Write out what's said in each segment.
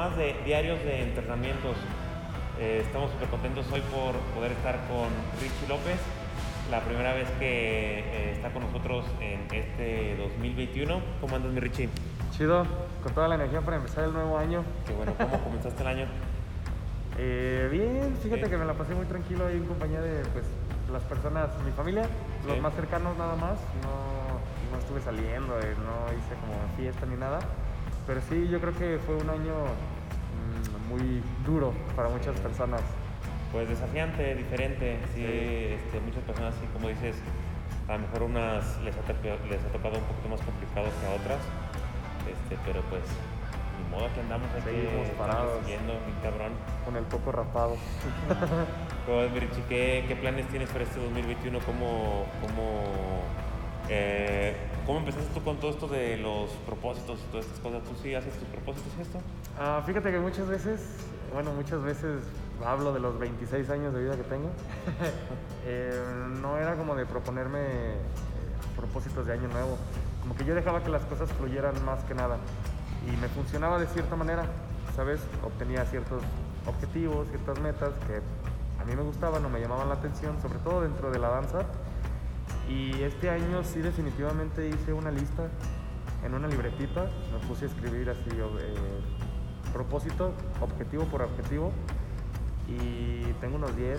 más de Diarios de Entrenamientos. Eh, estamos súper contentos hoy por poder estar con Richie López, la primera vez que eh, está con nosotros en este 2021. ¿Cómo andas, mi Richie? Chido, con toda la energía para empezar el nuevo año. Qué bueno, ¿cómo comenzaste el año? Eh, bien, fíjate que me la pasé muy tranquilo ahí en compañía de pues, las personas, mi familia, los más cercanos nada más. No, no estuve saliendo, no hice como fiesta ni nada. Pero sí, yo creo que fue un año muy duro para muchas Sí. personas. Pues desafiante, diferente. Sí, Sí. este, muchas personas, así como dices, a lo mejor unas les ha, les ha tocado un poquito más complicado que a otras. Este, pero pues, ni modo que andamos aquí Seguimos parados. siguiendo, mi cabrón. Con el poco rapado. Pues, Richie, ¿qué, qué planes tienes para este 2021? ¿Cómo, cómo, eh, ¿Cómo empezaste tú con todo esto de los propósitos y todas estas cosas? ¿Tú sí haces tus propósitos y esto? Ah, fíjate que muchas veces, bueno, muchas veces hablo de los 26 años de vida que tengo. Eh, no era como de proponerme eh, propósitos de año nuevo. Como que yo dejaba que las cosas fluyeran más que nada. Y me funcionaba de cierta manera, ¿sabes? Obtenía ciertos objetivos, ciertas metas que a mí me gustaban o me llamaban la atención, sobre todo dentro de la danza. Y este año sí definitivamente hice una lista en una libretita, me puse a escribir así eh, propósito, objetivo por objetivo y tengo unos 10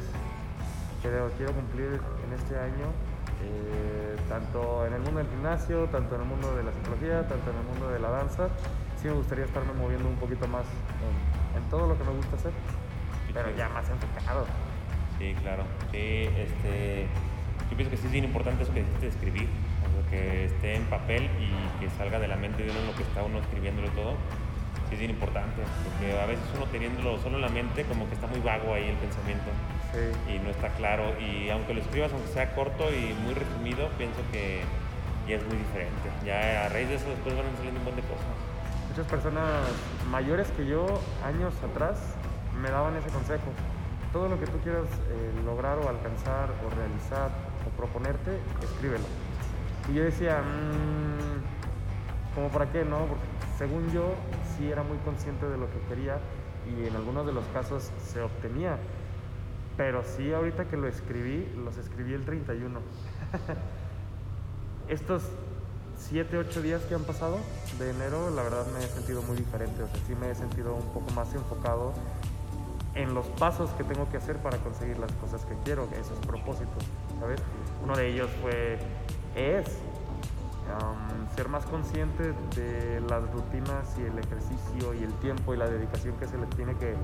que quiero cumplir en este año, eh, tanto en el mundo del gimnasio, tanto en el mundo de la psicología, tanto en el mundo de la danza. Sí me gustaría estarme moviendo un poquito más en, en todo lo que me gusta hacer, pero ya más enfocado. Sí, claro. Sí, este, yo pienso que sí es bien importante eso que dijiste de escribir, o sea, que esté en papel y que salga de la mente de uno lo que está uno escribiéndolo todo. Sí es bien importante, porque a veces uno teniéndolo solo en la mente, como que está muy vago ahí el pensamiento Sí. y no está claro. Y aunque lo escribas, aunque sea corto y muy resumido, pienso que ya es muy diferente. Ya a raíz de eso después van saliendo un montón de cosas. Muchas personas mayores que yo, años atrás, me daban ese consejo. Todo lo que tú quieras eh, lograr o alcanzar o realizar proponerte, escríbelo. Y yo decía, "Mm, ¿cómo para qué? No, porque según yo sí era muy consciente de lo que quería y en algunos de los casos se obtenía. Pero sí, ahorita que lo escribí, los escribí el 31. Estos 7, 8 días que han pasado de enero, la verdad me he sentido muy diferente. O sea, sí me he sentido un poco más enfocado en los pasos que tengo que hacer para conseguir las cosas que quiero, esos propósitos, ¿sabes? Uno de ellos fue, es um, ser más consciente de las rutinas y el ejercicio y el tiempo y la dedicación que se le tiene que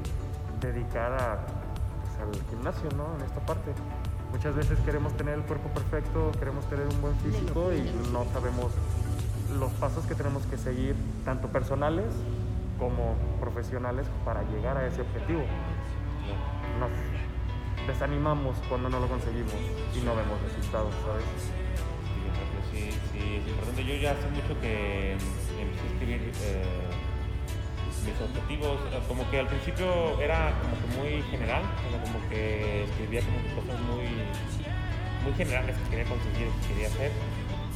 dedicar a, pues, al gimnasio, ¿no? En esta parte. Muchas veces queremos tener el cuerpo perfecto, queremos tener un buen físico y no sabemos los pasos que tenemos que seguir, tanto personales como profesionales, para llegar a ese objetivo. Nos desanimamos cuando no lo conseguimos y no vemos resultados, ¿sabes? Yo creo que sí, es importante. Yo ya hace mucho que empecé a escribir eh, mis objetivos. Como que al principio era como que muy general, como que escribía como cosas muy, muy generales que quería conseguir, que quería hacer.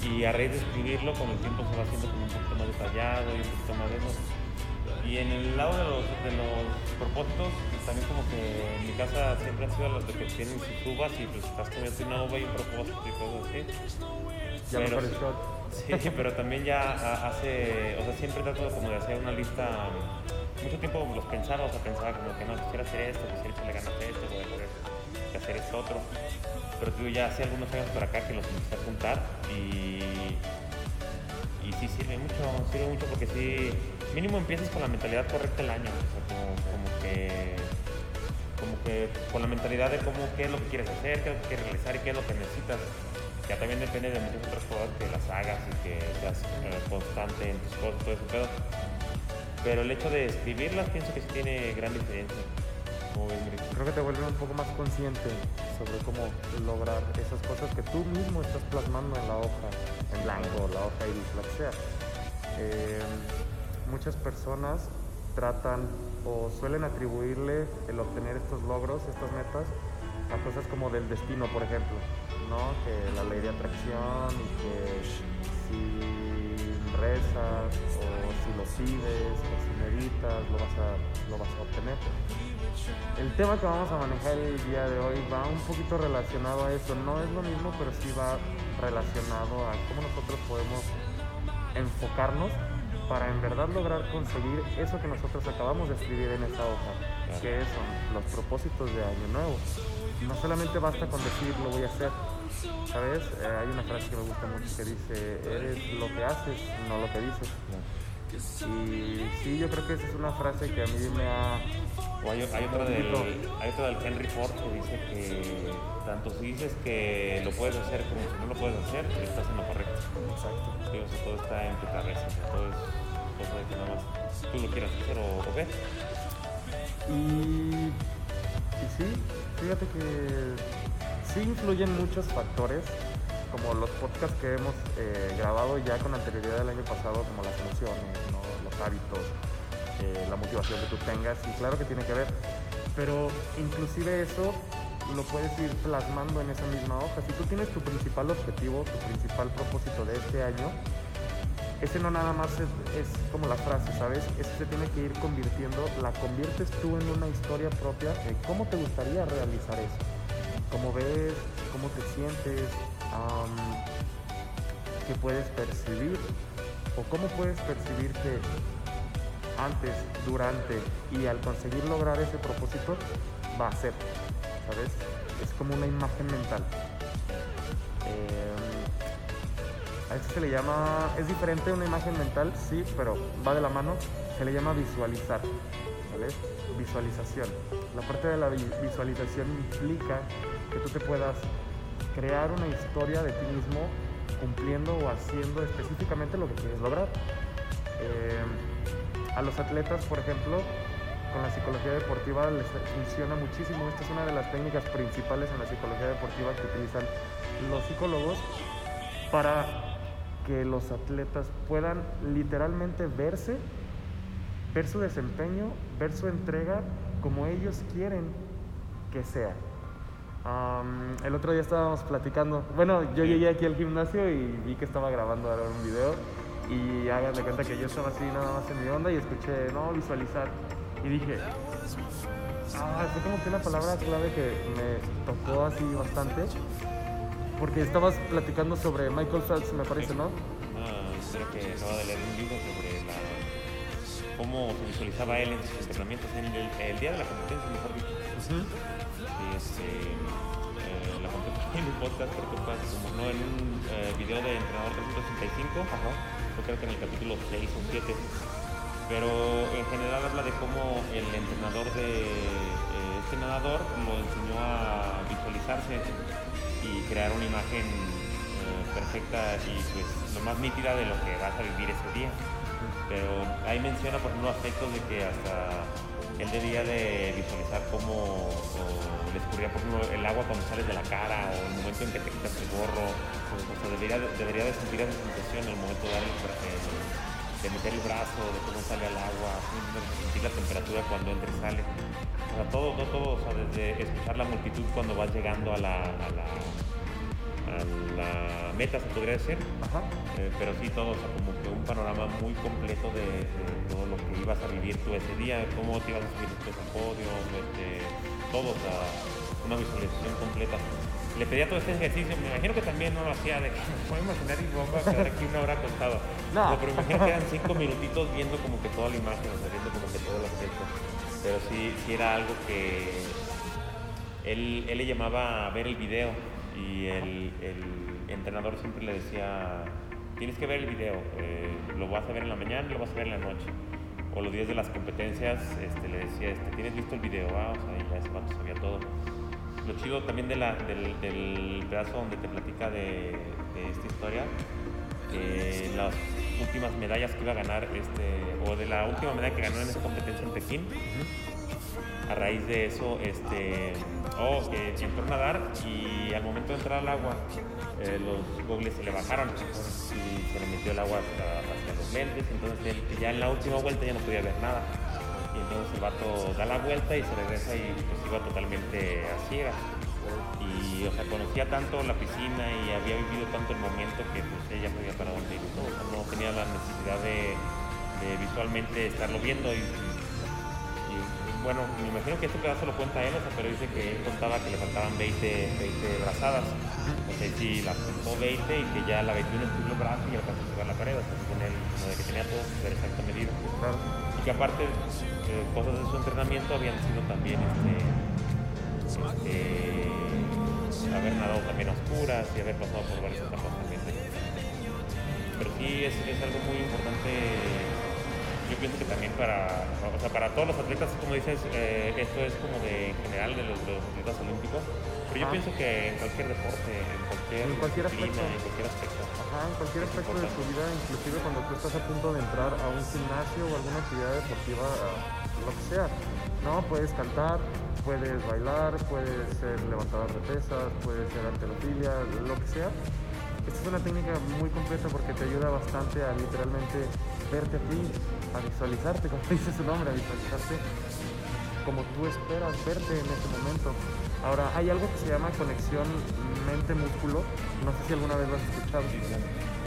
Y a raíz de escribirlo, con el tiempo se va haciendo como un poquito más detallado y un poquito más de eso. Y en el lado de los, propósitos, también como que en mi casa siempre han sido los de que tienen sus uvas y pues estás comiendo una uva y un propósito y cosas así. Ya Pero-. Sí, pero también ya ha- hace, o sea, siempre trato como de hacer una lista, mucho tiempo los pensaba, o sea, pensaba como que no, quisiera hacer esto, quisiera echarle ganas a esto, voy a hacer, que hacer esto otro. Pero tú ya hace algunos años para acá que los empecé a juntar y, y sí sirve mucho, sirve mucho porque sí, mínimo empiezas con la mentalidad correcta el año, o sea, como, como que como que con la mentalidad de cómo, qué es lo que quieres hacer, qué es lo que quieres realizar y qué es lo que necesitas. Ya también depende de muchas otras cosas que las hagas y que seas eh, constante en tus cosas, todo ese pedo. Pero el hecho de escribirlas pienso que sí tiene gran diferencia. Creo que te vuelve un poco más consciente sobre cómo lograr esas cosas que tú mismo estás plasmando en la hoja, en blanco, la hoja iris, la que sea. Eh, muchas personas tratan o suelen atribuirle el obtener estos logros, estas metas, a cosas como del destino, por ejemplo, ¿no? Que la ley de atracción y que si rezas o si lo pides o si meditas lo vas a, lo vas a obtener. El tema que vamos a manejar el día de hoy va un poquito relacionado a eso. No es lo mismo, pero sí va relacionado a cómo nosotros podemos enfocarnos para en verdad lograr conseguir eso que nosotros acabamos de escribir en esa hoja, que son los propósitos de Año Nuevo. No solamente basta con decir lo voy a hacer, ¿sabes? Eh, hay una frase que me gusta mucho que dice, eres lo que haces, no lo que dices. Y sí, yo creo que esa es una frase que a mí me ha... O hay, hay, otra del, hay otra del Henry Ford que dice que tanto si dices que lo puedes hacer como si no lo puedes hacer, estás en lo correcto. Exacto. Sí, o sea, todo está en tu cabeza, todo es cosa que nada más tú lo quieras hacer o, o. Y, sí, fíjate que sí influyen muchos factores, como los podcasts que hemos eh, grabado ya con anterioridad del año pasado, como las emociones, los hábitos, eh, la motivación que tú tengas, y claro que tiene que ver, pero inclusive eso lo puedes ir plasmando en esa misma hoja. Si tú tienes tu principal objetivo, tu principal propósito de este año, ese no nada más es, como la frase, ¿sabes? Ese se tiene que ir convirtiendo, la conviertes tú en una historia propia de cómo te gustaría realizar eso. Cómo ves, cómo te sientes, um, qué puedes percibir o cómo puedes percibir que antes, durante y al conseguir lograr ese propósito va a ser, ¿sabes? Es como una imagen mental. Eh, a eso se le llama, es diferente una imagen mental, sí, pero va de la mano, se le llama visualizar, ¿vale? Visualización. La parte de la visualización implica que tú te puedas crear una historia de ti mismo cumpliendo o haciendo específicamente lo que quieres lograr. Eh, a los atletas, por ejemplo, con la psicología deportiva les funciona muchísimo. Esta es una de las técnicas principales en la psicología deportiva que utilizan los psicólogos para que los atletas puedan literalmente verse, ver su desempeño, ver su entrega como ellos quieren que sea. Um, el otro día estábamos platicando, bueno, yo llegué aquí al gimnasio y vi que estaba grabando ahora un video y hagan de cuenta que yo estaba así nada más en mi onda y escuché, no, visualizar. Y dije, ah, fue como que una palabra clave que me tocó así bastante porque estabas platicando sobre Michael Phelps, me parece, ¿no? Ah, creo que acaba de leer un libro sobre la, cómo se visualizaba él en sus entrenamientos en el, el día de la competencia, mejor dicho. Uh -huh. Y este, eh, la conté en un podcast, creo que fue como, no, en un eh, video de Entrenador 365, Ajá. yo creo que en el capítulo 6 o 7. Pero en general habla de cómo el entrenador de eh, este nadador lo enseñó a visualizarse crear una imagen eh, perfecta y pues lo más nítida de lo que vas a vivir ese día. Pero ahí menciona por ejemplo aspectos de que hasta él debía de visualizar cómo le escurría por ejemplo el agua cuando sales de la cara o el momento en que te quitas el gorro. O sea, debería, debería de sentir esa sensación en el momento de, de meter el brazo, de cómo sale al agua, sentir la temperatura cuando entra y sale. O sea, todo, todo, todo, o sea, desde escuchar la multitud cuando vas llegando a la, a la meta, se podría decir. Ajá. Eh, pero sí, todo, o sea, como que un panorama muy completo de, de, todo lo que ibas a vivir tú ese día, cómo te ibas a subir después al podio, este, todo, o sea, una visualización completa. Le pedía todo este ejercicio, me imagino que también no lo hacía de que me puedo imaginar y vamos a quedar aquí una hora acostado. No. Pero me imagino que eran cinco minutitos viendo como que toda la imagen, o sea, viendo como que todo el aspecto. Pero sí, sí era algo que él, él le llamaba a ver el video y el, el entrenador siempre le decía, tienes que ver el video, eh, lo vas a ver en la mañana lo vas a ver en la noche. O los días de las competencias este, le decía, este, ¿tienes visto el video? Ah, o sea, ya ese vato sabía todo. Lo chido también de la, del, del pedazo donde te platica de, de esta historia, eh, las últimas medallas que iba a ganar, este, o de la última medalla que ganó en esa competencia en Pekín, a raíz de eso, este, oh, eh, entró a nadar y al momento de entrar al agua, eh, los gogles se le bajaron y se le metió el agua hasta, hasta los lentes, entonces ya en la última vuelta ya no podía ver nada. Y entonces el vato da la vuelta y se regresa y pues iba totalmente a ciegas. y o sea, conocía tanto la piscina y había vivido tanto el momento que pues ella sabía para dónde ir. O sea, no tenía la necesidad de, visualmente estarlo viendo y, bueno, me imagino que esto pedazo lo cuenta él, o sea, pero dice que él contaba que le faltaban 20, 20 brazadas. O sea, sí, la contó 20 y que ya la 21 estuvo el brazo y alcanzó a tocar la pared, o sea, con él, como de que tenía todo super exacta medida. Claro. Y que aparte, eh, cosas de su entrenamiento habían sido también este, este, haber nadado también a oscuras y haber pasado por varias etapas también. Pero sí es, es algo muy importante. Yo pienso que también para, o sea, para todos los atletas, como dices, eh, esto es como de en general de los, de los atletas olímpicos. Pero yo Ah. pienso que en cualquier deporte, en cualquier, En cualquier aspecto. en cualquier aspecto. Ajá, en cualquier aspecto de tu vida, inclusive cuando tú estás a punto de entrar a un gimnasio o alguna actividad deportiva, lo que sea. No, puedes cantar, puedes bailar, puedes ser levantador de pesas, puedes ser antelofilia, lo que sea. Esta es una técnica muy completa porque te ayuda bastante a literalmente verte a ti, a visualizarte, como dice su nombre, a visualizarte como tú esperas verte en ese momento. Ahora, hay algo que se llama conexión mente-músculo. No sé si alguna vez lo has escuchado.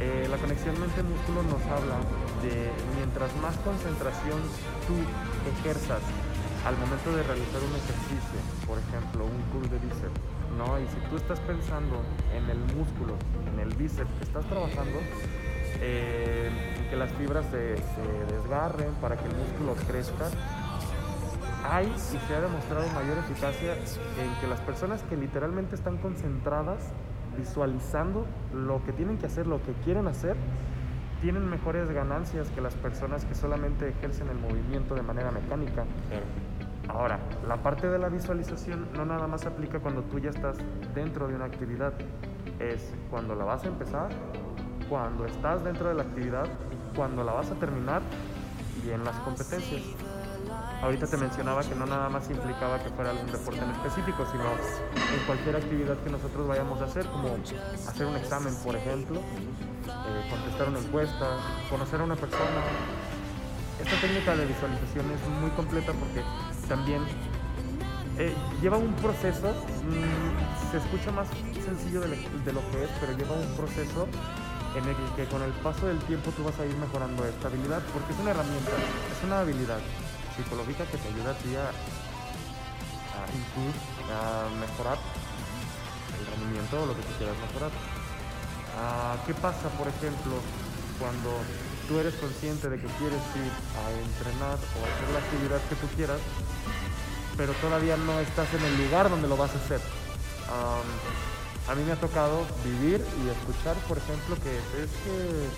Eh, la conexión mente-músculo nos habla de mientras más concentración tú ejerzas al momento de realizar un ejercicio, por ejemplo, un curl de bíceps, ¿no? Y si tú estás pensando en el músculo, en el bíceps que estás trabajando, eh, que las fibras se, se desgarren para que el músculo crezca, hay y se ha demostrado mayor eficacia en que las personas que literalmente están concentradas, visualizando lo que tienen que hacer, lo que quieren hacer, tienen mejores ganancias que las personas que solamente ejercen el movimiento de manera mecánica. Ahora, la parte de la visualización no nada más aplica cuando tú ya estás dentro de una actividad, es cuando la vas a empezar, cuando estás dentro de la actividad cuando la vas a terminar y en las competencias. Ahorita te mencionaba que no nada más implicaba que fuera algún deporte en específico, sino en cualquier actividad que nosotros vayamos a hacer, como hacer un examen, por ejemplo, eh, contestar una encuesta, conocer a una persona, esta técnica de visualización es muy completa porque también eh, lleva un proceso, mm, se escucha más sencillo de, lo- de lo que es, pero lleva un proceso en el que con el paso del tiempo tú vas a ir mejorando esta habilidad, porque es una herramienta, es una habilidad psicológica que te ayuda a ti a, a a mejorar el rendimiento o lo que tú quieras mejorar. Ah, ¿Qué pasa, por ejemplo, cuando tú eres consciente de que quieres ir a entrenar o hacer la actividad que tú quieras, pero todavía no estás en el lugar donde lo vas a hacer? Am, a mí me ha tocado vivir y escuchar, por ejemplo, que es que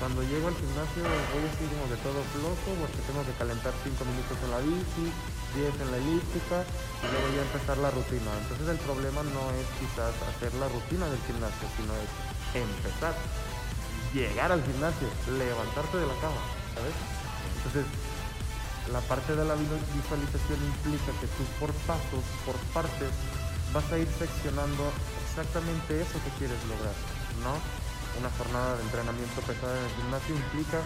cuando llego al gimnasio voy así como de todo flojo porque tengo que calentar 5 minutos en la bici, 10 en la elíptica y luego ya empezar la rutina. Entonces el problema no es quizás hacer la rutina del gimnasio, sino es empezar, llegar al gimnasio, levantarte de la cama, ¿sabes? Entonces la parte de la vi- visualización implica que tú por pasos, por partes, vas a ir seccionando exactamente eso que quieres lograr, ¿no? Una jornada de entrenamiento pesada en el gimnasio implica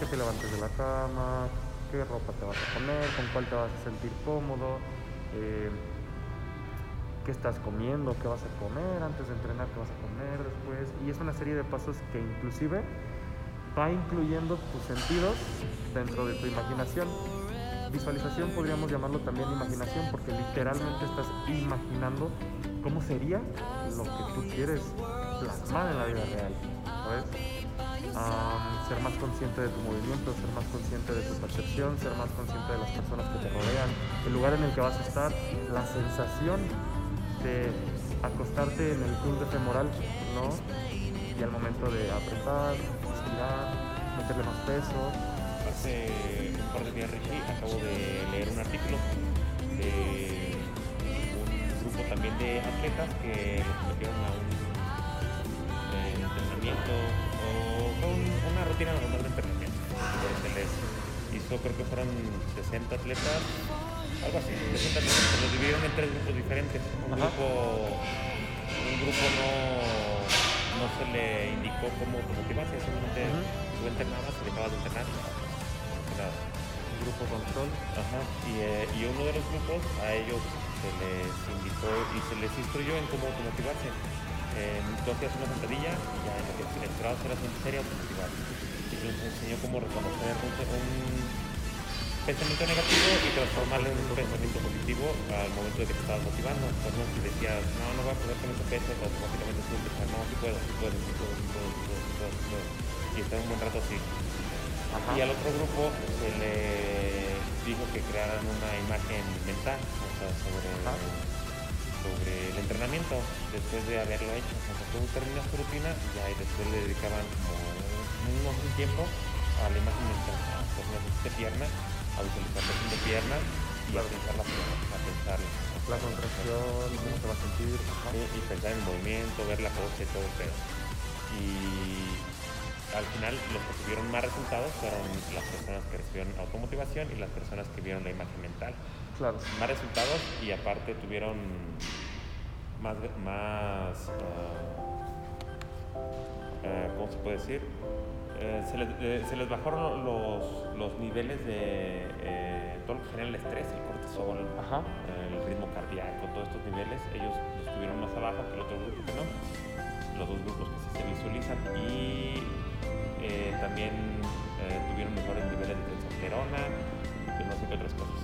que te levantes de la cama, qué ropa te vas a poner, con cuál te vas a sentir cómodo, eh, qué estás comiendo, qué vas a comer antes de entrenar, qué vas a comer después. Y es una serie de pasos que inclusive va incluyendo tus sentidos dentro de tu imaginación. Visualización podríamos llamarlo también imaginación porque literalmente estás imaginando cómo sería lo que tú quieres plasmar en la vida real, ¿sabes? Ser más consciente de tu movimiento, ser más consciente de tu percepción, ser más consciente de las personas que te rodean, el lugar en el que vas a estar, la sensación de acostarte en el club femoral, ¿no? Y al momento de apretar, estirar, meterle más peso, Hace un par de días, Richie, acabo de leer un artículo de también de atletas que los metieron a un eh, entrenamiento o fue un- una rutina normal de entrenamiento. Se les hizo, creo que fueron 60 atletas, algo así, 60 atletas, se los dividieron en tres grupos diferentes. Un Ajá. grupo, un grupo no, no se le indicó cómo motivarse, simplemente tú entrenabas y dejabas de entrenar. Nada. grupo control. Ajá. Y, eh, y uno de los grupos, a ellos se les invitó y se les instruyó en cómo automotivarse. Eh, tú hacías una sentadilla y ya en lo que entrabas era seria automotivar. Y se les enseñó cómo reconocer un, un pensamiento negativo y transformarlo en un pensamiento positivo al momento de que te estabas motivando. Entonces, si decías, no, no voy a poder con ese peso, automáticamente tú empiezas, no, sí puedo, sí puedo, sí puedo, sí puedo, sí puedo, sí puedo, puedo. Y está un buen rato así. Ajá. Y al otro grupo se le dijo que crearan una imagen mental, o sea, sobre, sobre el entrenamiento después de haberlo hecho. O sea, tú terminas tu rutina y ya y después le dedicaban como un, un tiempo a la imagen mental, a personas de pierna, a visualizar la de pierna y a pensar la pierna, a pensarla. La contracción, cómo te va a sentir. Y pensar en el movimiento, ver la pose y todo el pedo. Y al final los que tuvieron más resultados fueron las personas que recibieron automotivación y las personas que vieron la imagen mental. Claro. Más resultados y aparte tuvieron más, más ah, ¿cómo se puede decir? Eh, se, les, eh, se les bajaron los, los niveles de eh, todo lo que genera el estrés, el cortisol, Ajá. el ritmo cardíaco, todos estos niveles, ellos los tuvieron más abajo que el otro grupo que no. Los dos grupos que se visualizan y eh, también eh, tuvieron mejores niveles de testosterona y no sé qué otras cosas.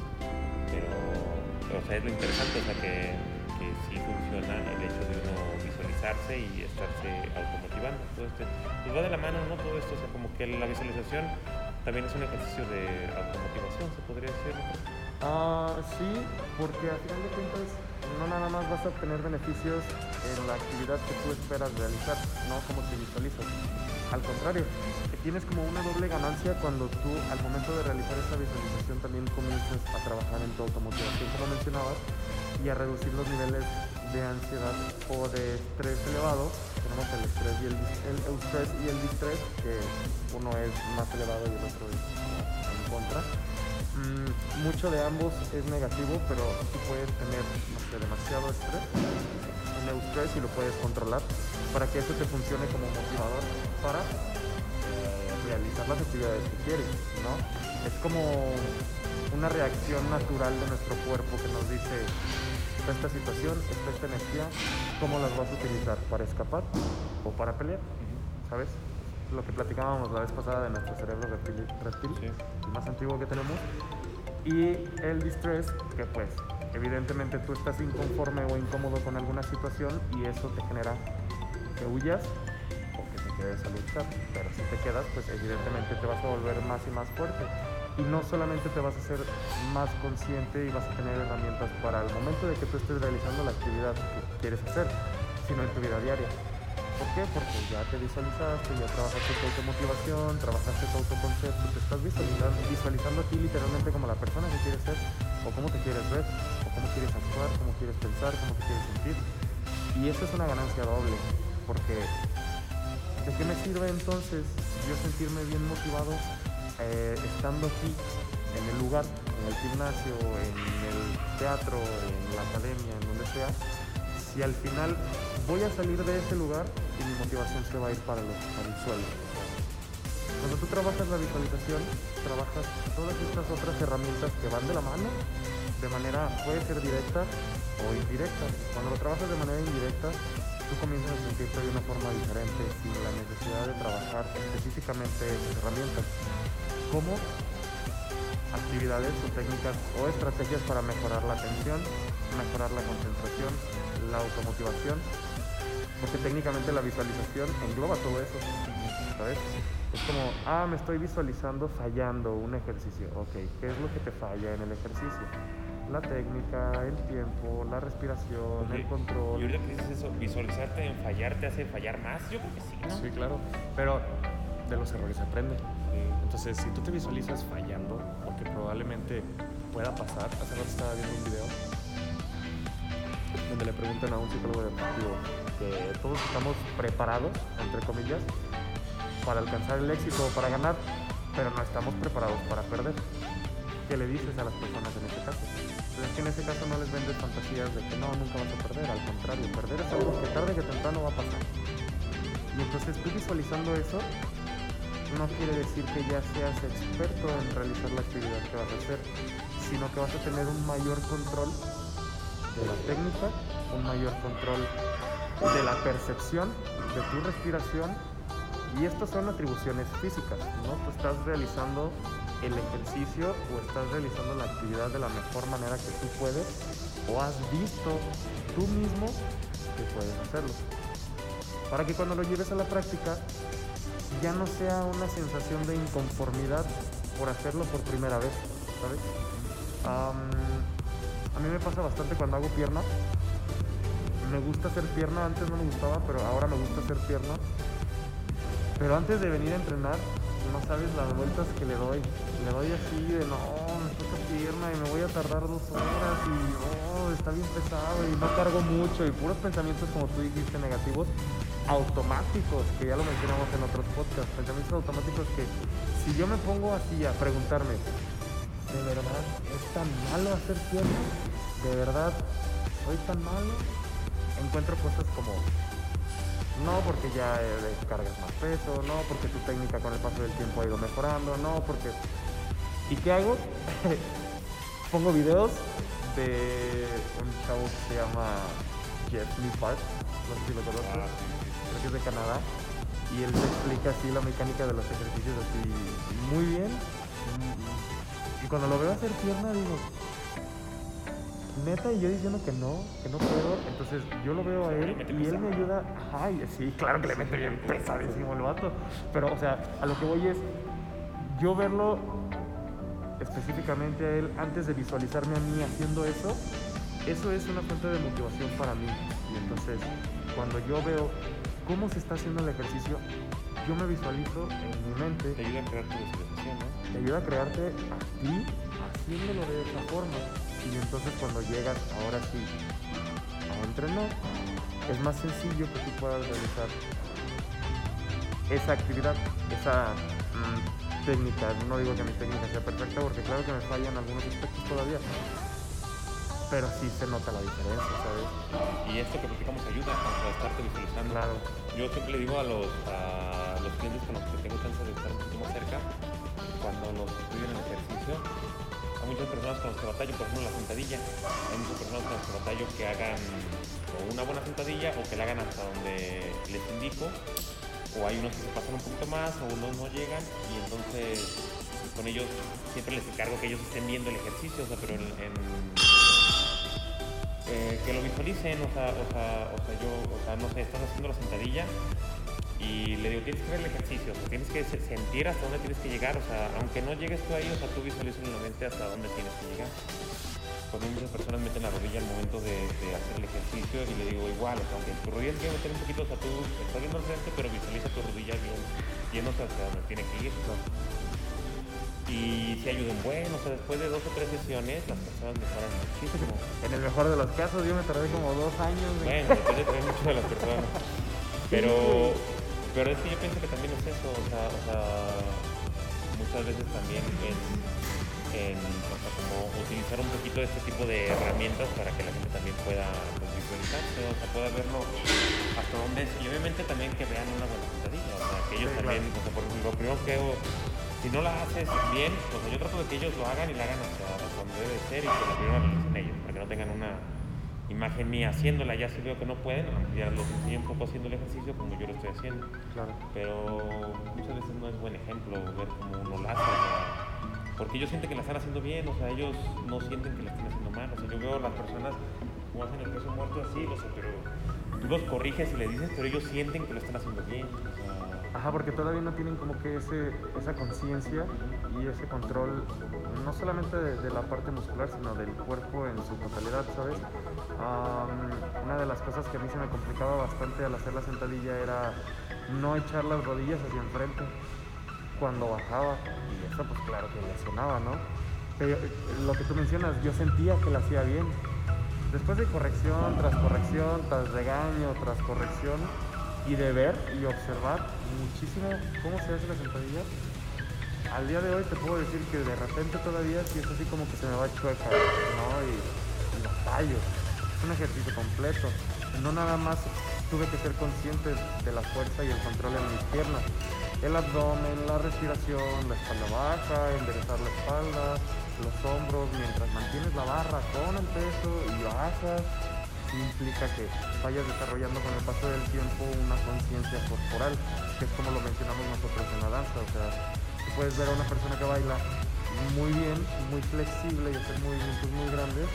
Pero, o sea, es lo interesante, o sea, que, que sí funciona el hecho de uno visualizarse y estarse automotivando. Todo este, pues va de la mano, ¿no? Todo esto, o sea, como que la visualización también es un ejercicio de automotivación, se podría decir. Ah, sí, porque al final de cuentas no nada más vas a obtener beneficios en la actividad que tú esperas realizar, no como te visualizas. Al contrario, tienes como una doble ganancia cuando tú al momento de realizar esta visualización también comienzas a trabajar en tu automotivación como mencionabas y a reducir los niveles de ansiedad o de estrés elevado. Tenemos el estrés y el, el eustrés y el distrés, que uno es más elevado y el otro es en contra. Mm, mucho de ambos es negativo, pero tú puedes tener no sé, demasiado estrés, un eustrés y lo puedes controlar para que eso te funcione como motivador para eh, realizar las actividades que quieres, ¿no? Es como una reacción natural de nuestro cuerpo que nos dice, está esta situación, está esta energía, ¿cómo las vas a utilizar? ¿Para escapar o para pelear? ¿Sabes? Lo que platicábamos la vez pasada de nuestro cerebro reptil, reptil Sí. el más antiguo que tenemos. Y el distress, que pues evidentemente tú estás inconforme o incómodo con alguna situación y eso te genera que huyas o que te quedes a luchar. Pero si te quedas, pues evidentemente te vas a volver más y más fuerte. Y no solamente te vas a hacer más consciente y vas a tener herramientas para el momento de que tú estés realizando la actividad que quieres hacer, sino en tu vida diaria. ¿Por qué? Porque ya te visualizaste, ya trabajaste tu automotivación, trabajaste tu autoconcepto, te estás visualizando, visualizando a ti literalmente como la persona que quieres ser, o cómo te quieres ver, o cómo quieres actuar, cómo quieres pensar, cómo te quieres sentir. Y eso es una ganancia doble, porque ¿de qué me sirve entonces yo sentirme bien motivado eh, estando aquí, en el lugar, en el gimnasio, en el teatro, en la academia, en donde sea, si al final voy a salir de ese lugar y mi motivación se va a ir para, los, para el suelo. Cuando tú trabajas la visualización, trabajas todas estas otras herramientas que van de la mano, de manera, puede ser directa o indirecta. Cuando lo trabajas de manera indirecta, tú comienzas a sentirte de una forma diferente, sin la necesidad de trabajar específicamente esas herramientas. Como actividades o técnicas o estrategias para mejorar la atención, mejorar la concentración, la automotivación, porque técnicamente la visualización engloba todo eso, ¿sabes? Es como, ah, me estoy visualizando fallando un ejercicio, ok, ¿qué es lo que te falla en el ejercicio? La técnica, el tiempo, la respiración, el Y control. ahorita que dices eso, visualizarte en fallar te hace fallar más, yo creo que sí, ¿no? Sí, claro. Pero de los errores se aprende. Entonces, si tú te visualizas fallando, porque probablemente pueda pasar, hace rato estaba viendo un video donde le preguntan a un psicólogo deportivo todos estamos preparados, entre comillas, para alcanzar el éxito o para ganar, pero no estamos preparados para perder. ¿Qué le dices a las personas en este caso? Pues es que en ese caso no les vendes fantasías de que no, nunca vas a perder, al contrario, perder es algo que tarde que temprano va a pasar. Y entonces tú visualizando eso, no quiere decir que ya seas experto en realizar la actividad que vas a hacer, sino que vas a tener un mayor control de la técnica, un mayor control de la percepción de tu respiración y estas son atribuciones físicas, ¿no? Tú estás realizando el ejercicio o estás realizando la actividad de la mejor manera que tú puedes o has visto tú mismo que puedes hacerlo. Para que cuando lo lleves a la práctica ya no sea una sensación de inconformidad por hacerlo por primera vez, ¿sabes? a mí me pasa bastante cuando hago pierna. Me gusta hacer pierna, antes no me gustaba, pero ahora me gusta hacer pierna. Pero antes de venir a entrenar, no sabes las vueltas que le doy. Le doy así de no, me toca pierna y me voy a tardar dos horas y oh, está bien pesado y no cargo mucho y puros pensamientos como tú dijiste negativos automáticos, que ya lo mencionamos en otros podcasts, pensamientos automáticos que si yo me pongo así a preguntarme, ¿de verdad es tan malo hacer pierna? ¿De verdad soy tan malo? Encuentro cosas como no porque ya cargas más peso, no porque tu técnica con el paso del tiempo ha ido mejorando, no porque... ¿Y qué hago? Pongo videos de un chavo que se llama Jeff Lee Park, no sé si lo conoces, ah, creo que es de Canadá, y él te explica así la mecánica de los ejercicios así muy bien. Y cuando lo veo hacer pierna digo, neta, y yo diciendo que no, que no puedo. Entonces yo lo veo a él y él me ayuda. Ay, sí, claro que le mete bien pesadísimo el vato. Pero, o sea, a lo que voy es yo verlo específicamente a él antes de visualizarme a mí haciendo eso. Eso es una fuente de motivación para mí. Y entonces, cuando yo veo cómo se está haciendo el ejercicio, yo me visualizo en mi mente. Te ayuda a crear tu visualización, ¿no? Te ayuda a crearte a ti haciéndolo de esa forma. Y entonces cuando llegas ahora sí a entrenar, es más sencillo que tú puedas realizar esa actividad, esa mm, técnica. No digo que mi técnica sea perfecta porque claro que me fallan algunos aspectos todavía. Pero sí se nota la diferencia, ¿sabes? Y esto que platicamos ayuda a estarte visualizando. Claro. Yo siempre le digo a los, a los clientes con los que tengo chance de estar un poquito más cerca, cuando los estudian el ejercicio, hay muchas personas con las que batallo, por ejemplo, la sentadilla. Hay muchas personas con las que batallo que hagan una buena sentadilla o que la hagan hasta donde les indico. O hay unos que se pasan un poquito más o unos no llegan y entonces con ellos siempre les encargo que ellos estén viendo el ejercicio, o sea, pero eh, que lo visualicen, o sea, o sea, o sea, yo, o sea, no sé, estás haciendo la sentadilla y le digo, tienes que ver el ejercicio, o sea, tienes que sentir hasta dónde tienes que llegar, o sea, aunque no llegues tú ahí, o sea, tú visualizas en la mente hasta dónde tienes que llegar. Cuando muchas personas meten la rodilla al momento de, hacer el ejercicio y le digo igual, o sea, aunque tu rodilla tiene que meter un poquito, o sea, tú estás viendo al frente, pero visualiza tu rodilla bien, yéndose hacia donde tiene que ir. Y si ayudan bueno, o sea, después de dos o tres sesiones, las personas mejoran muchísimo. En el mejor de los casos, yo me tardé como dos años. Bueno, depende también mucho de las personas. Pero pero es que yo pienso que también es eso, o sea, o sea muchas veces también en, en o sea, como utilizar un poquito de este tipo de herramientas para que la gente también pueda pues, visualizarse, o sea, pueda verlo hasta dónde es. Y obviamente también que vean una buena sentadilla, o sea, que ellos también, o sea, por ejemplo, lo primero que hago, si no la haces bien, o sea, yo trato de que ellos lo hagan y la hagan hasta, donde debe ser y que la primera realicen ellos, para que no tengan una imagen mía haciéndola, ya si veo que no pueden, ya los enseño un poco haciendo el ejercicio como yo lo estoy haciendo. Claro. Pero muchas veces no es buen ejemplo ver cómo uno lo hace, porque ellos sienten que la están haciendo bien, o sea, ellos no sienten que la están haciendo mal. O sea, yo veo a las personas como hacen el peso muerto así, o sea, pero tú los corriges y le dices, pero ellos sienten que lo están haciendo bien. Ajá, porque todavía no tienen como que ese, esa conciencia y ese control, no solamente de, la parte muscular, sino del cuerpo en su totalidad, ¿sabes? una de las cosas que a mí se me complicaba bastante al hacer la sentadilla era no echar las rodillas hacia enfrente cuando bajaba. Y eso pues claro que lesionaba, ¿no? Pero lo que tú mencionas, yo sentía que lo hacía bien. Después de corrección tras corrección, tras regaño, tras corrección, y de ver y observar muchísimo cómo se hace la sentadilla, al día de hoy te puedo decir que de repente todavía sí es así como que se me va chueca, ¿no? Y, y tallo. Es un ejercicio completo. No nada más tuve que ser consciente de la fuerza y el control en mis piernas. El abdomen, la respiración, la espalda baja, enderezar la espalda, los hombros mientras mantienes la barra con el peso y bajas, implica que vayas desarrollando con el paso del tiempo una conciencia corporal, que es como lo mencionamos nosotros en la danza. O sea, puedes ver a una persona que baila muy bien, muy flexible y hacer movimientos muy grandes,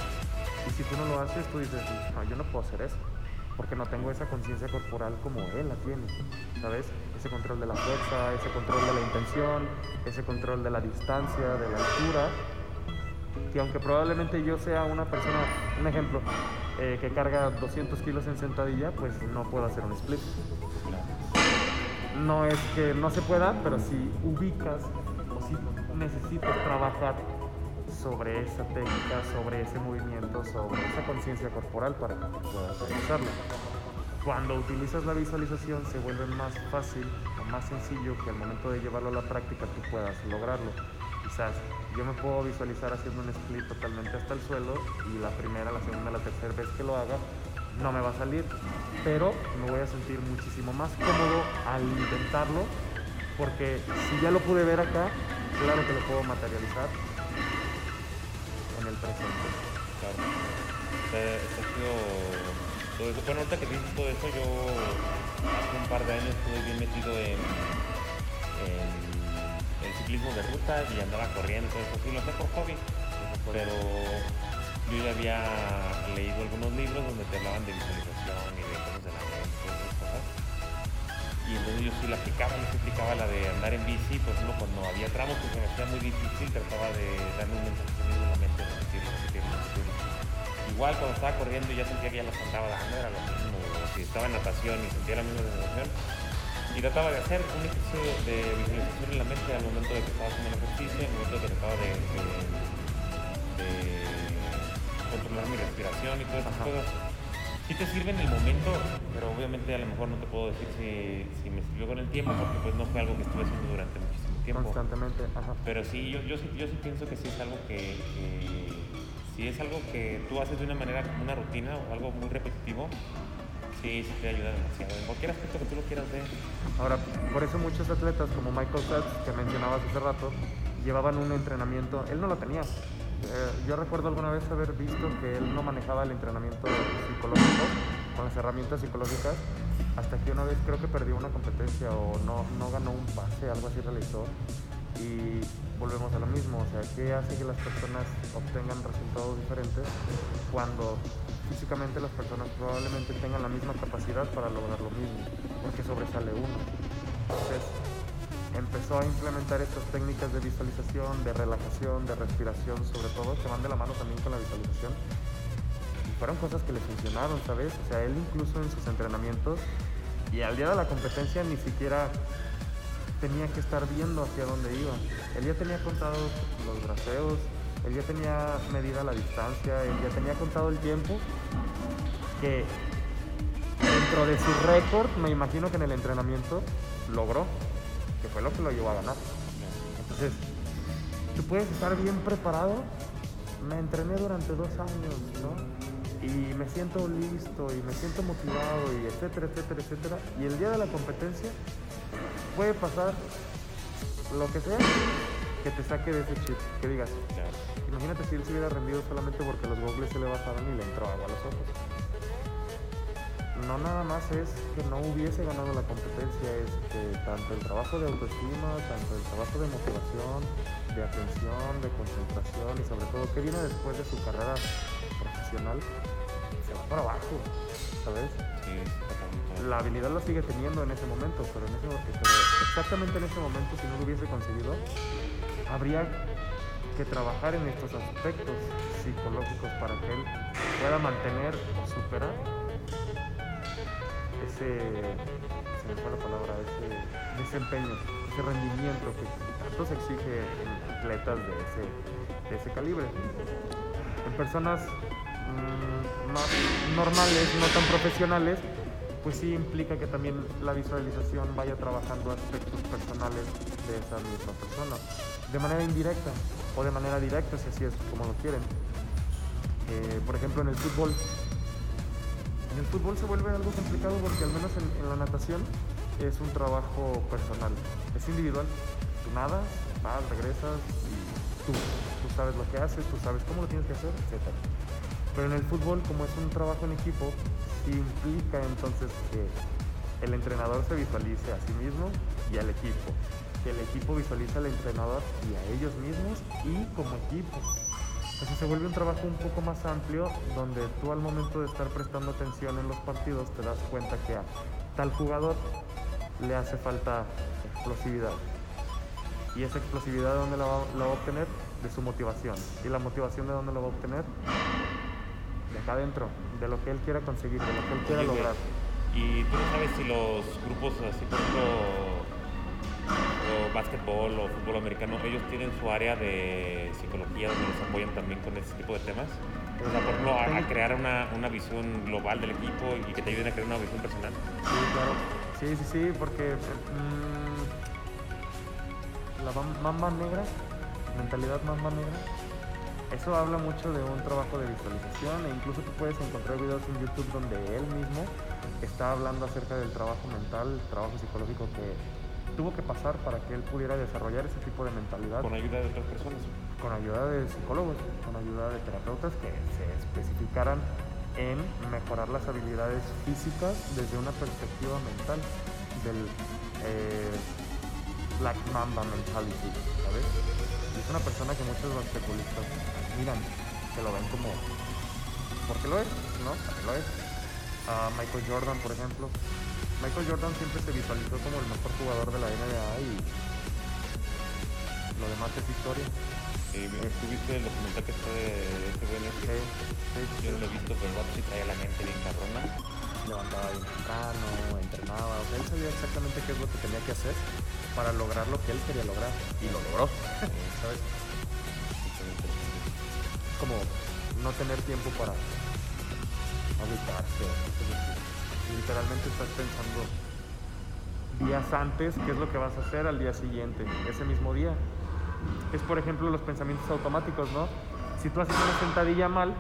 y si tú no lo haces, tú dices, no, yo no puedo hacer eso porque no tengo esa conciencia corporal como él la tiene, ¿sabes? Ese control de la fuerza, ese control de la intención, ese control de la distancia, de la altura, que aunque probablemente yo sea una persona, un ejemplo, eh, que carga 200 kilos en sentadilla, pues no puedo hacer un split. No es que no se pueda, pero si ubicas o si necesitas trabajar sobre esa técnica, sobre ese movimiento, sobre esa conciencia corporal para que puedas realizarlo. Cuando utilizas la visualización se vuelve más fácil o más sencillo que al momento de llevarlo a la práctica tú puedas lograrlo. Quizás yo me puedo visualizar haciendo un split totalmente hasta el suelo y la primera, la segunda, la tercera vez que lo haga no me va a salir, pero me voy a sentir muchísimo más cómodo al intentarlo porque si ya lo pude ver acá, claro que lo puedo materializar en el presente. Claro. Está, sido todo eso. Bueno, ahorita que dices todo eso, yo hace un par de años estuve bien metido en, el ciclismo de ruta y andaba corriendo todo eso. Sí, lo sé por hobby. Pero yo ya había leído algunos libros donde te hablaban de visualización y de cosas de la mente y esas cosas. Y entonces yo sí la aplicaba, yo sí aplicaba la de andar en bici, por ejemplo, cuando había tramos que se me hacía muy difícil, trataba de darme un mensaje en la mente, repetirlo, repetirlo, repetirlo. Igual cuando estaba corriendo ya sentía que ya los andaba dando, era lo mismo, si estaba en natación y sentía la misma sensación. Y trataba de hacer un ejercicio de visualización en la mente al momento de que estaba haciendo el ejercicio, al momento de que trataba de controlar mi respiración y todas esas Ajá. cosas. Sí te sirve en el momento, pero obviamente a lo mejor no te puedo decir si, si me sirvió con el tiempo, porque pues no fue algo que estuve haciendo durante muchísimo tiempo. Constantemente, ajá. Pero sí, yo, yo, sí, yo sí pienso que sí es algo que, que- si es algo que tú haces de una manera una rutina o algo muy repetitivo, sí, sí te ayuda demasiado. En cualquier aspecto que tú lo quieras ver. Ahora, por eso muchos atletas como Michael Phelps, que mencionabas hace rato, llevaban un entrenamiento, él no lo tenía. Eh, yo recuerdo alguna vez haber visto que él no manejaba el entrenamiento psicológico con las herramientas psicológicas hasta que una vez creo que perdió una competencia o no, no ganó un pase, algo así realizó. Y volvemos a lo mismo, o sea, ¿qué hace que las personas obtengan resultados diferentes cuando físicamente las personas probablemente tengan la misma capacidad para lograr lo mismo? Porque sobresale uno. Entonces, empezó a implementar estas técnicas de visualización, de relajación, de respiración, sobre todo, que van de la mano también con la visualización. Y fueron cosas que le funcionaron, ¿sabes? O sea, él incluso en sus entrenamientos y al día de la competencia ni siquiera tenía que estar viendo hacia dónde iba. Él ya tenía contados los braceos, él ya tenía medida la distancia, él ya tenía contado el tiempo que dentro de su récord, me imagino que en el entrenamiento logró, que fue lo que lo llevó a ganar. Entonces, tú puedes estar bien preparado. Me entrené durante dos años, ¿no? Y me siento listo y me siento motivado y etcétera, etcétera, etcétera. Y el día de la competencia puede pasar lo que sea que te saque de ese chip, que digas, imagínate si él se hubiera rendido solamente porque los gogles se le bajaron y le entró agua a los ojos no nada más es que no hubiese ganado la competencia, es que tanto el trabajo de autoestima, tanto el trabajo de motivación, de atención, de concentración y sobre todo que viene después de su carrera profesional, se va para abajo, ¿sabes? Sí. La habilidad la sigue teniendo en ese momento, pero, en ese, pero exactamente en ese momento, si no lo hubiese conseguido, habría que trabajar en estos aspectos psicológicos para que él pueda mantener o superar ese, se me fue la palabra, ese desempeño, ese rendimiento que tanto se exige en atletas de ese, ese calibre. En personas mm, más normales, no tan profesionales, pues sí implica que también la visualización vaya trabajando aspectos personales de esa misma persona, de manera indirecta o de manera directa, si así es como lo quieren. Eh, por ejemplo, en el fútbol, en el fútbol se vuelve algo complicado porque al menos en, la natación es un trabajo personal, es individual. Tú nadas, vas, regresas y tú, tú sabes lo que haces, tú sabes cómo lo tienes que hacer, etc. Pero en el fútbol, como es un trabajo en equipo, implica entonces que el entrenador se visualice a sí mismo y al equipo. Que el equipo visualice al entrenador y a ellos mismos y como equipo. Entonces se vuelve un trabajo un poco más amplio donde tú al momento de estar prestando atención en los partidos te das cuenta que a tal jugador le hace falta explosividad. ¿Y esa explosividad de dónde la va, la va a obtener? De su motivación. ¿Y la motivación de dónde la va a obtener? De acá adentro, de lo que él quiera conseguir, de lo que él quiera Oye, lograr. Y tú no sabes si los grupos así, por ejemplo, básquetbol o fútbol americano, ellos tienen su área de psicología donde los apoyan también con ese tipo de temas. Por ejemplo, a, crear una, una visión global del equipo y que te ayuden a crear una visión personal. Sí, claro. Sí, sí, sí, porque mm, la mam- mamba negra, mentalidad mamba negra, eso habla mucho de un trabajo de visualización e incluso tú puedes encontrar videos en YouTube donde él mismo está hablando acerca del trabajo mental, el trabajo psicológico que tuvo que pasar para que él pudiera desarrollar ese tipo de mentalidad Con ayuda de otras personas. con ayuda de psicólogos, con ayuda de terapeutas que se especificaran en mejorar las habilidades físicas desde una perspectiva mental del eh, Black Mamba mentality, ¿sabes? Es una persona que muchos basquetbolistas admiran, que lo ven como... Porque lo es, ¿no? Porque lo es. A Michael Jordan, por ejemplo. Michael Jordan siempre se visualizó como el mejor jugador de la NBA y lo demás es historia. Eh, ¿Tú viste el documental que está de, Sí, sí, sí. Yo no lo he visto, pero el sí traía la mente bien cabrona. levantaba bien temprano, entrenaba, o sea, él sabía exactamente qué es lo que tenía que hacer para lograr lo que él quería lograr y lo logró, ¿sabes? Es como no tener tiempo para así. Literalmente estás pensando días antes qué es lo que vas a hacer al día siguiente, ese mismo día. Es por ejemplo los pensamientos automáticos, ¿no? Si tú haces una sentadilla mal,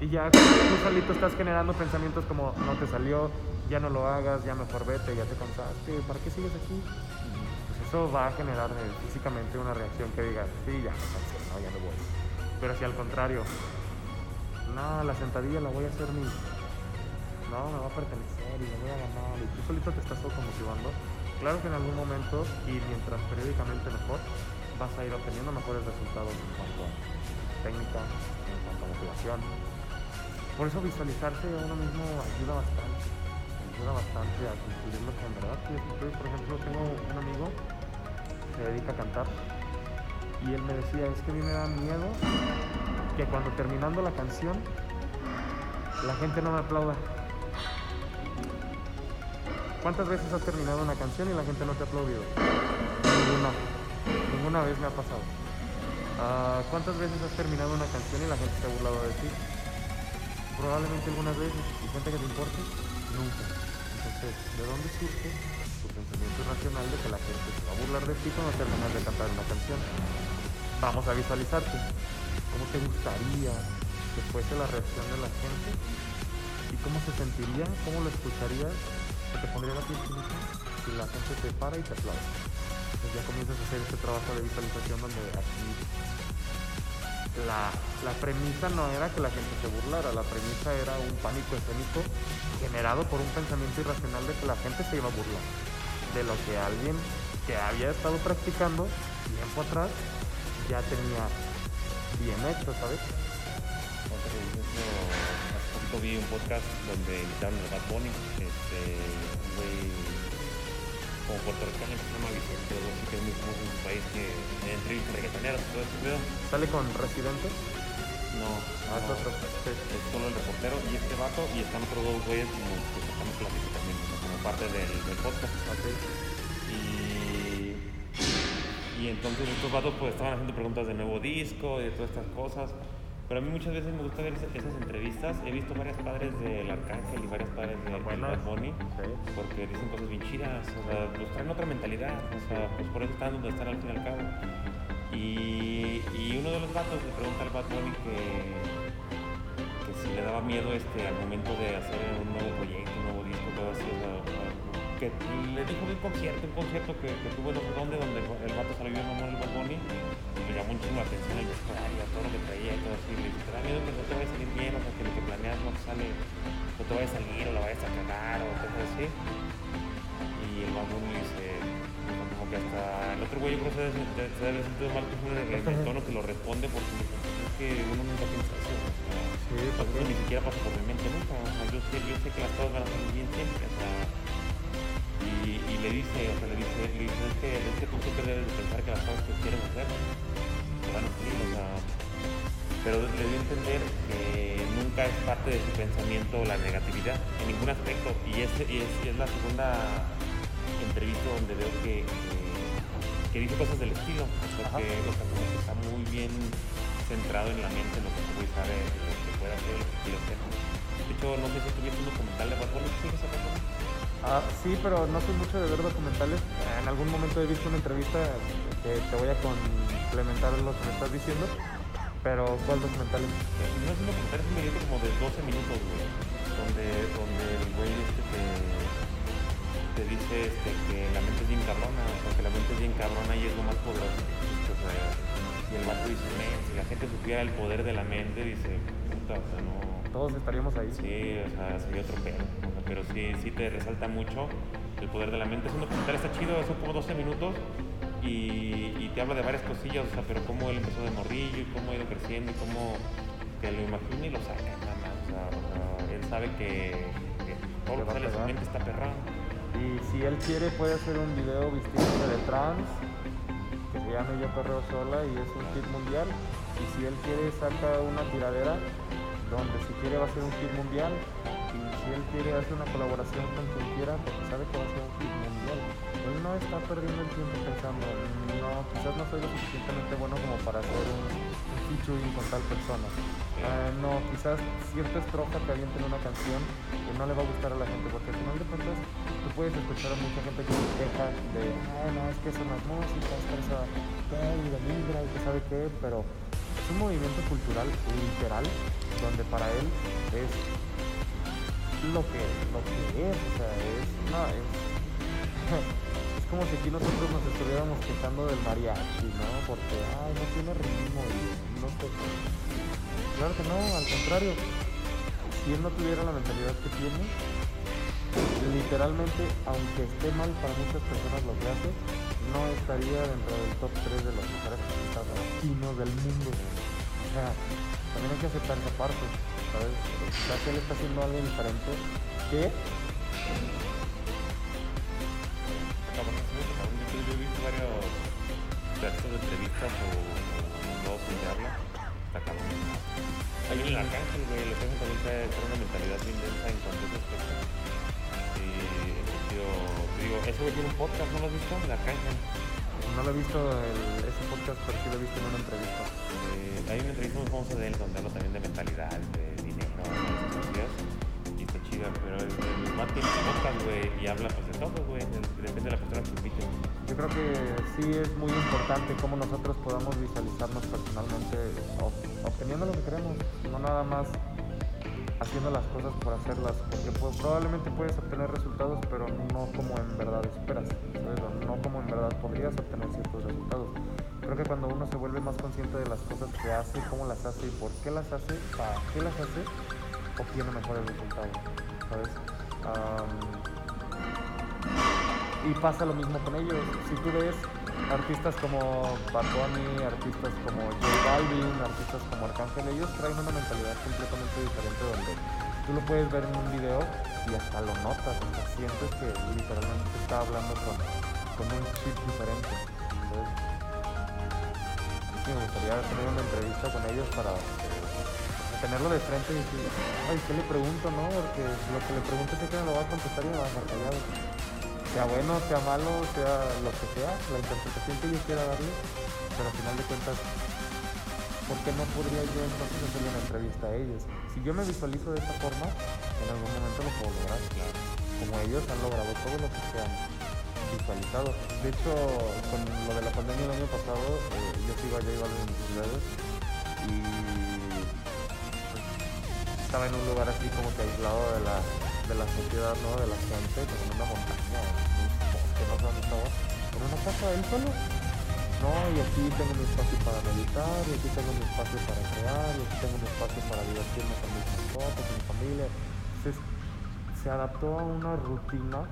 y ya tú solito estás generando pensamientos como no te salió, ya no lo hagas, ya mejor vete, ya te cansaste, ¿para qué sigues aquí? Pues eso va a generar eh, físicamente una reacción que diga, sí, ya cansé, no, ya no voy. Pero si al contrario, no, la sentadilla la voy a hacer mi, no, me va a pertenecer y me voy a ganar, y tú solito te estás automotivando, claro que en algún momento y mientras periódicamente mejor, vas a ir obteniendo mejores resultados en cuanto a técnica, en cuanto a motivación, por eso visualizarse a uno mismo ayuda bastante. Ayuda bastante a cumplir lo que en verdad. Por ejemplo, tengo un amigo que se dedica a cantar y él me decía, es que a mí me da miedo que cuando terminando la canción la gente no me aplauda. ¿Cuántas veces has terminado una canción y la gente no te ha aplaudido? Ninguna. Ninguna vez me ha pasado. Ah, ¿Cuántas veces has terminado una canción y la gente se ha burlado de ti? Probablemente algunas veces. ¿Y gente que te importe? Nunca. Entonces, ¿de dónde surge tu pensamiento irracional de que la gente se va a burlar de ti cuando terminas de cantar una canción? Vamos a visualizarte. ¿Cómo te gustaría que fuese la reacción de la gente? ¿Y cómo se sentiría? ¿Cómo lo escucharías? ¿Se te pondría la piel chinita? Si la gente te para y te aplaude. Entonces ya comienzas a hacer este trabajo de visualización donde aquí la, la premisa no era que la gente se burlara, la premisa era un pánico escénico generado por un pensamiento irracional de que la gente se iba a burlar de lo que alguien que había estado practicando tiempo atrás ya tenía bien hecho, ¿sabes? Vi un podcast donde invitaron a Bad Bunny, este, un güey como puertorriqueño que se llama Vicente, que es muy famoso en su país, que en entrevistas reggaetoneras todo ese pedo. Sale con Residente, No, ah, es no, otro. Sí. es solo el reportero y este vato, y están otros dos güeyes como que sacando plática también, o sea, como parte del, del podcast. Y entonces estos vatos pues estaban haciendo preguntas de nuevo disco y de todas estas cosas. Pero a mí muchas veces me gusta ver esas, entrevistas. He visto varias padres del Arcángel y varias padres de, del Buenas. Bad Bunny Sí. porque dicen cosas bien chidas. O sea, pues traen otra mentalidad. O sea, pues por eso están donde están al fin y al cabo. Y, y uno de los vatos le pregunta al Bad Bunny que, que si le daba miedo este al momento de hacer un nuevo proyecto, un nuevo disco, todo así. O sea, que le dijo de un concierto, un concierto que, que tuvo en no sé dónde, donde el vato salió en honor el Bad Bunny, y le llamó un chingo la atención el vestuario, todo lo que traía y todo así. Le dice, te da miedo que no te vaya a salir bien, o sea, que lo que planeas no te sale, no te vaya a salir, o la vayas a cagar, o cosas así. Y el Bad Bunny dice, como que hasta el otro güey yo creo que se debe se debe sentir mal que fue el, el tono que lo responde, porque "Pues es que uno nunca piensa eso, Sí, pues ni siquiera pasa por mi mente nunca. O sea, yo sé, yo sé que las cosas van a salir bien siempre. O sea, le dice, o sea, le dice, le dice es, que, es que tú siempre debes de pensar que las cosas que quieres hacer te van a salir. O sea, pero le dio a entender que nunca es parte de su pensamiento la negatividad en ningún aspecto. Y es, y es, y es la segunda entrevista donde veo que, que, que dice cosas del estilo. O sea, que, o sea, como que está muy bien centrado en la mente en lo que güey sabe, lo que puede hacer, lo que quiere hacer. De hecho, no sé si tuviste un documental de Bad Bunny, ¿sigues a Bad? Ah, sí, pero no soy mucho de ver documentales. En algún momento he visto una entrevista que te voy a complementar lo que me estás diciendo. Pero, ¿cuál documental es? No es un documental, es un videito como de 12 minutos, güey. Donde, donde el güey este te, te dice este, que la mente es bien cabrona, o sea, que la mente es bien cabrona y es lo más poderoso o sea, y el vato dice, "Men, si la gente supiera el poder de la mente, dice, puta, o sea, no... Todos estaríamos ahí. Sí, o sea, sería otro pedo. Pero sí, sí te resalta mucho el poder de la mente. Es un documental, está chido, son como 12 minutos y, y te habla de varias cosillas, o sea, pero cómo él empezó de morrillo y cómo ha ido creciendo y cómo te lo imagina y lo saca, nada más. O sea, o sea, él sabe que, que todo lo que sale de su mente está perrado. Y si él quiere, puede hacer un video vistiéndose de trans, que se llame Yo Perreo Sola y es un hit mundial. Y si él quiere, saca una tiradera donde si quiere va a ser un hit mundial. Si él quiere, hace una colaboración con quien quiera porque sabe que va a ser un hit mundial. Él no está perdiendo el tiempo pensando, no, quizás no soy lo suficientemente bueno como para hacer un, un featuring con tal persona. Ah, no, quizás cierta estrofa que avienta en una canción que no le va a gustar a la gente, porque al final de cuentas tú puedes escuchar a mucha gente que se queja de, ay no, es que son las músicas, que esa y de libra y que sabe qué, pero es un movimiento cultural literal donde para él es lo que, lo que es, o sea, es, no, es, es como si aquí nosotros nos estuviéramos quejando del mariachi, ¿no? Porque, ay, no tiene ritmo y no sé. Claro que no, al contrario. Si él no tuviera la mentalidad que tiene, literalmente, aunque esté mal para muchas personas lo que hace, no estaría dentro del top 3 de los mejores artistas latinos del mundo. También hay que aceptar esa parte, ¿sabes? Quizás él está haciendo algo diferente que yo, he visto varios pedazos de entrevistas o, blogs donde habla. Está cabrón. Hay un arcángel, güey, que hacen también trae una mentalidad bien densa en cuanto a ese aspecto. Y en sentido, digo, ese güey tiene un podcast, ¿no lo has visto? El arcángel. No lo he visto el- ese podcast, pero sí lo he visto en una entrevista. Eh, hay una entrevista muy famosa de él donde habla también de mentalidad, de dinero, de. Y está chida, pero el, el tiene su podcast, güey, y habla pues de todo, güey. de- Depende de la persona que invite. Yo creo que sí es muy importante cómo nosotros podamos visualizarnos personalmente ob- obteniendo lo que queremos, no nada más haciendo las cosas por hacerlas, porque pues, probablemente puedes obtener resultados, pero no como en verdad esperas, ¿sabes? Verdad podrías obtener ciertos resultados. Creo que cuando uno se vuelve más consciente de las cosas que hace, cómo las hace y por qué las hace, para qué las hace, obtiene mejores resultados, ¿sabes? Y pasa lo mismo con ellos. Si tú ves artistas como Bunny, artistas como J Balvin, artistas como Arcángel, ellos traen una mentalidad completamente diferente donde tú lo puedes ver en un video y hasta lo notas, hasta sientes que literalmente está hablando con, con un chip diferente. Me gustaría tener una entrevista con ellos para eh, tenerlo de frente y decir, ay, ¿qué le pregunto, no? Porque lo que le pregunte sé que me lo va a contestar y me va a dejar callado sea bueno, sea malo, sea lo que sea, la interpretación que yo quiera darle, pero al final de cuentas, ¿por qué no podría yo entonces hacerle una entrevista a ellos? Si yo me visualizo de esta forma, en algún momento lo puedo lograr, como ellos han logrado todo lo que se han visualizado. De hecho, con lo de la pandemia el año pasado, eh, yo sigo a J Balvin en sus redes y pues, estaba en un lugar así como que aislado de la de la sociedad, ¿no? De la gente, como en una montaña, bosque, no sé dónde estaba, en una casa él solo. No, y aquí tengo un espacio para meditar, y aquí tengo un espacio para crear, y aquí tengo un espacio para divertirme con mis mascotas, con mi familia. Entonces, se adaptó a una rutina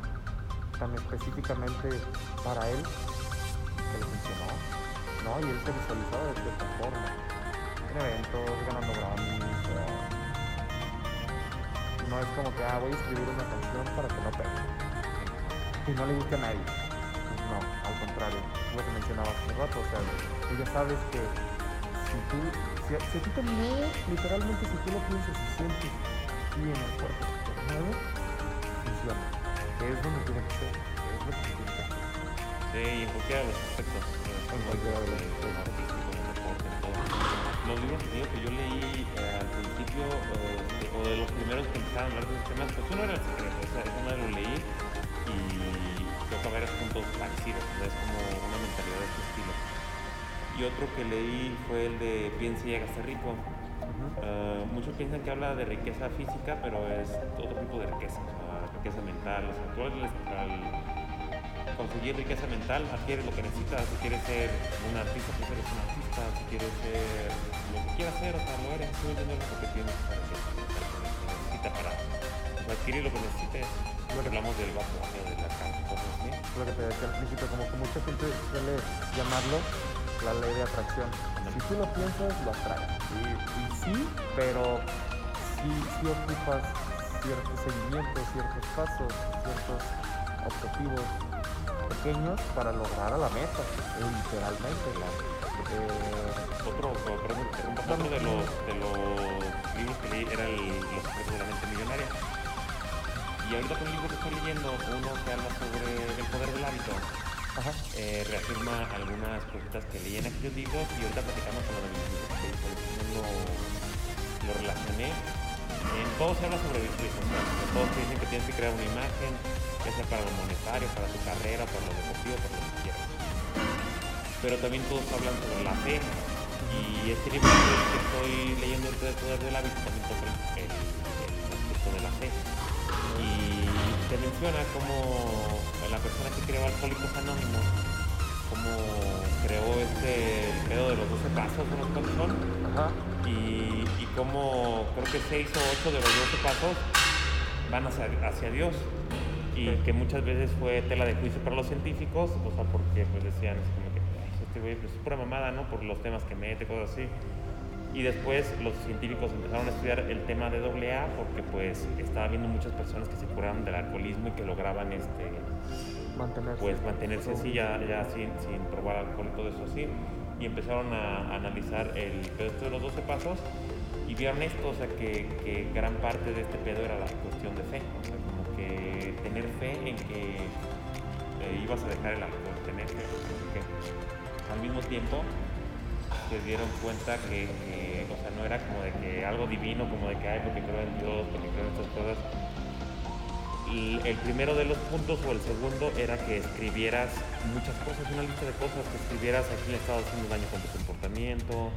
tan específicamente para él que le funcionó, ¿no? Y él se visualizaba de cierta forma, en eventos, ganando Grammys, no es como que, ah, voy a escribir una canción para que no pegue y no le guste a nadie. No, al contrario, es lo que mencionaba hace rato, o sea, tú ya sabes que si tú, si, si ti te literalmente si tú lo piensas y sientes aquí en el cuerpo te mueve, funciona, es donde tiene que ser, que es lo que tiene que. Sí, y en cualquiera de los aspectos. En cualquiera de los aspectos. Los libros que que yo leí eh, al principio, eh, o de los primeros que empezaron a hablar de esos temas, pues uno era el secreto, esa, esa madre lo leí y toca varios puntos parecidos, o sea, es como una mentalidad de este estilo. Y otro que leí fue el de Piensa y hágase rico. Ah, muchos piensan que habla de riqueza física, pero es otro tipo de riqueza, o sea, riqueza mental. O sea, tú al, conseguir riqueza mental adquieres lo que necesitas. Si quieres ser un artista, pues eres un artista. Si quieres ser lo que quieras ser, o sea, lo eres. Tú entiendes lo que tienes mental que necesita para o sea, adquirir lo que necesites. Lo que hablamos del bajo de la cosas así. lo que te decía al principio, como que mucha gente suele llamarlo la ley de atracción. Si tú lo piensas, lo atraes. Y, y sí, pero sí, sí ocupas ciertos seguimientos, ciertos pasos, ciertos objetivos pequeños para lograr a la meta, literalmente. Eh, Otro, o- perdón, me interrumpa, otro de los, de los libros que leí era el, Los secretos de la mente millonaria. Y ahorita con el libro que estoy leyendo, uno que habla sobre el poder del hábito, ajá. eh, reafirma algunas cositas que leí en aquellos libros y ahorita platicamos con lo de visualización lo, lo relacioné. En todo se habla sobre visualización, en todos te dicen que tienes que crear una imagen, ya sea para lo monetario, para tu carrera, para lo deportivo, para lo que quieras pero también todos hablan sobre la fe. Y este libro que estoy leyendo el poder del hábito también toca el, aspecto de la fe. Y te menciona cómo la persona que creó Alcohólicos Anónimos, cómo creó este pedo de los 12 pasos, unos cuantos son, Ajá. y, y cómo creo que 6 o 8 de los 12 pasos van hacia, hacia Dios y Ok. que muchas veces fue tela de juicio para los científicos, o sea, porque pues decían así como que "Ay, este güey pues, es pura mamada, ¿no? Por los temas que mete, cosas así. Y después los científicos empezaron a estudiar el tema de AA porque pues estaba viendo muchas personas que se curaban del alcoholismo y que lograban este Mantenerse. pues mantenerse así ya, ya sin, sin probar alcohol y todo eso así. Y empezaron a, a analizar el pedo este de los 12 pasos y vieron esto, o sea, que, gran parte de este pedo era la cuestión de fe. O sea, como que tener fe en que eh, ibas a dejar el alcohol, tener fe, que al mismo tiempo se dieron cuenta que, o sea, no era como de que algo divino, como de que, ay, porque creo en Dios, porque creo en estas cosas, y el primero de los puntos o el segundo era que escribieras muchas cosas, una lista de cosas, que escribieras a quién le estabas haciendo daño con tu comportamiento,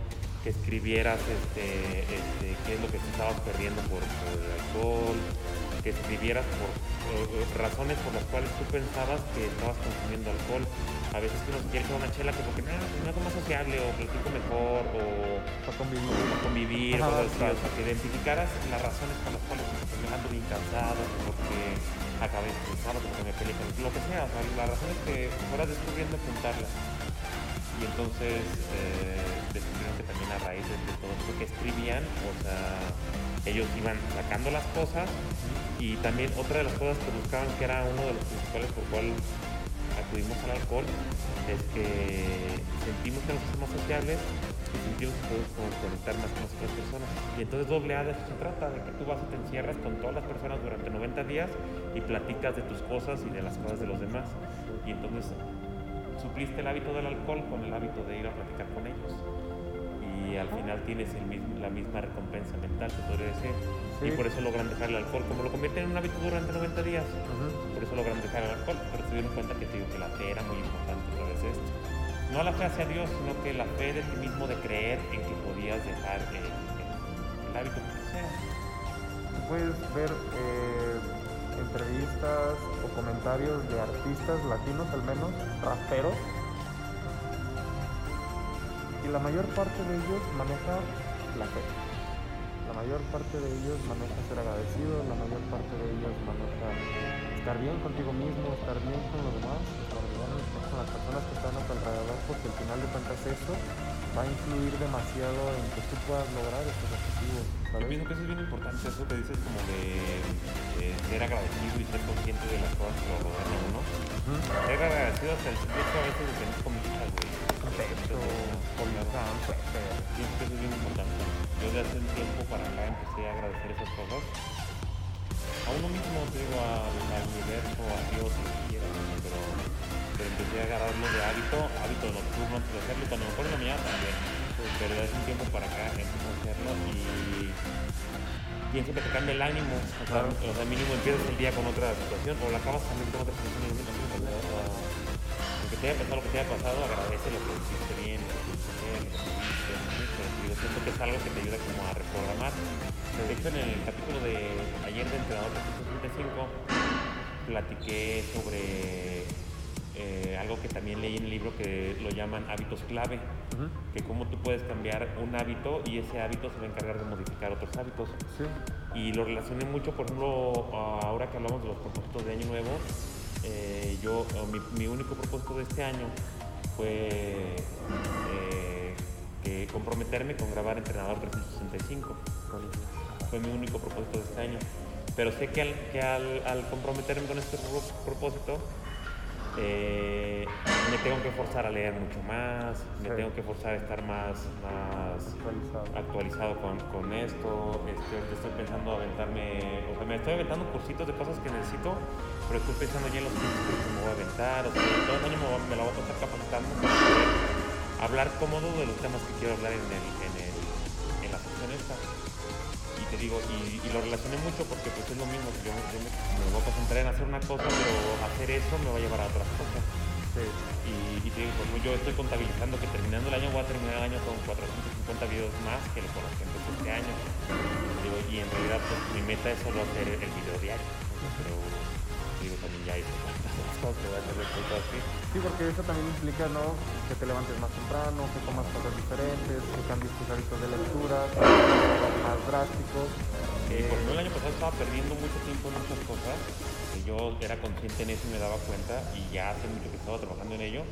que escribieras este, este, qué es lo que te estabas perdiendo por, por el alcohol, que escribieras por eh, eh, razones por las cuales tú pensabas que estabas consumiendo alcohol. A veces uno quiere echar una chela que porque no, no más sociable o platico mejor o Para convivir. para convivir, Ajá, cosas que identificaras las razones por las cuales me estoy ando bien cansado, porque acabé estresado, porque me peleé con lo que sea, o sea, las razones que fueras descubriendo, apuntarlas. Y entonces eh, descubrieron que también a raíz de, todo esto que escribían, o sea, ellos iban sacando las cosas y también otra de las cosas que buscaban, que era uno de los principales por cual acudimos al alcohol, es que sentimos que nos hacemos sociables y sentimos que podemos conectar más con las otras personas. Y entonces doble A de eso se trata, de que tú vas y te encierras con todas las personas durante 90 días y platicas de tus cosas y de las cosas de los demás. Y entonces supliste el hábito del alcohol con el hábito de ir a platicar con ellos. Y al final tienes el mismo- la misma recompensa mental, se podría decir. Sí. Y por eso logran dejar el alcohol, como lo convierten en un hábito durante 90 días. Por eso logran dejar el alcohol, pero se dieron cuenta que, digo, que la fe era muy importante a través de esto. No la fe hacia Dios, sino que la fe de ti mismo de creer en que podías dejar el, el- el hábito que sea. puedes ver eh, o comentarios de artistas latinos al menos, raperos, y la mayor parte de ellos maneja la fe. La mayor parte de ellos maneja ser agradecido, la mayor parte de ellos maneja estar bien contigo mismo, estar bien con los demás, con las personas que están a tu alrededor, porque al final de cuentas eso va a influir demasiado en que tú puedas lograr estos objetivos. Yo pienso que eso es bien importante, eso que dices como de, de ser agradecido y ser consciente de las cosas que lo rodean uno. Ser agradecido hasta el hecho a veces de tener comida, güey. Contexto, comunicación, Pienso que eso es bien importante. Yo de hace un tiempo para acá empecé a agradecer esas cosas. A uno mismo, te digo, al, al universo, a Dios, lo que quieras, pero, pero empecé a agarrarlo de hábito, hábito nocturno antes de hacerlo, cuando me acuerdo en la mañana también. Pero hace un tiempo para acá empecé a hacerlo y pienso que te cambia el ánimo. O sea, o sea, mínimo empiezas el día con otra situación o la acabas también con otra situación. y dices, "No, no, no, no". Aunque te haya pasado lo que te haya pasado, agradece lo que hiciste bien, lo que hiciste bien, lo que hiciste bien. Siento que es algo que te ayuda como a reprogramar. De hecho, en el capítulo de ayer de Entrenador 365 platiqué sobre eh, algo que también leí en el libro que lo llaman hábitos clave, que cómo tú puedes cambiar un hábito y ese hábito se va a encargar de modificar otros hábitos. Sí. Y lo relacioné mucho, por ejemplo, ahora que hablamos de los propósitos de Año Nuevo, eh, yo, mi, mi único propósito de este año fue eh, que comprometerme con grabar Entrenador 365. Fue mi único propósito de este año. Pero sé que al, que al, al comprometerme con este pro- propósito, eh, me tengo que forzar a leer mucho más, me Sí. tengo que forzar a estar más, más Actualizado. actualizado con, con esto. Este, estoy pensando aventarme, o sea, me estoy aventando cursitos de cosas que necesito, pero estoy pensando ya en los cursos que me voy a aventar. O sea, todo el año me, voy- me la voy a estar capacitando para poder hablar cómodo de los temas que quiero hablar en, el, en, el, en digo, y, y lo relacioné mucho porque pues es lo mismo, yo, yo me, me voy a concentrar en hacer una cosa, pero hacer eso me va a llevar a otras cosas. Sí. Y, digo, pues, yo estoy contabilizando que terminando el año voy a terminar el año con 450 videos más que con los que empecé este año. Digo, y en realidad pues, mi meta es solo hacer el video diario. Pero digo, también ya así. Sí, porque eso también implica, ¿no? Que te levantes más temprano, que comas cosas diferentes, que cambies tus hábitos de lectura, que más drásticos. Y Eh, el año pasado estaba perdiendo mucho tiempo en muchas cosas, que yo era consciente en eso y me daba cuenta, y ya hace mucho que estaba trabajando en ello.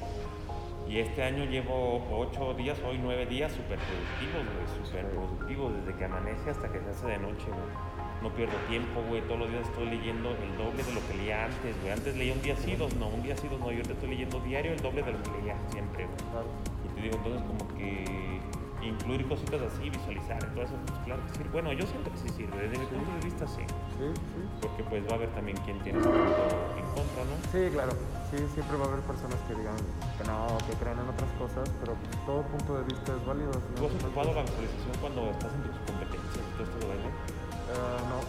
Y este año llevo ocho días, hoy nueve días súper productivos, güey, súper productivos, desde que amanece hasta que se hace de noche, güey. No pierdo tiempo, güey, todos los días estoy leyendo el doble de lo que leía antes, güey. Antes leía un día sí, dos no, un día sí, dos no, yo ahorita estoy leyendo diario el doble de lo que leía siempre, güey. claro. Y te digo, entonces como que incluir cositas así, visualizar, todo eso, pues claro que sirve. Bueno, yo siento que sí sirve, desde mi punto de vista sí. Sí, sí. Porque pues va a haber también quien tiene su punto en contra, ¿no? Sí, claro. Sí, siempre va a haber personas que digan que no, que crean en otras cosas, pero todo punto de vista es válido. ¿Tú has ocupado la visualización cuando estás en tus competencias y todo esto lo ves, no?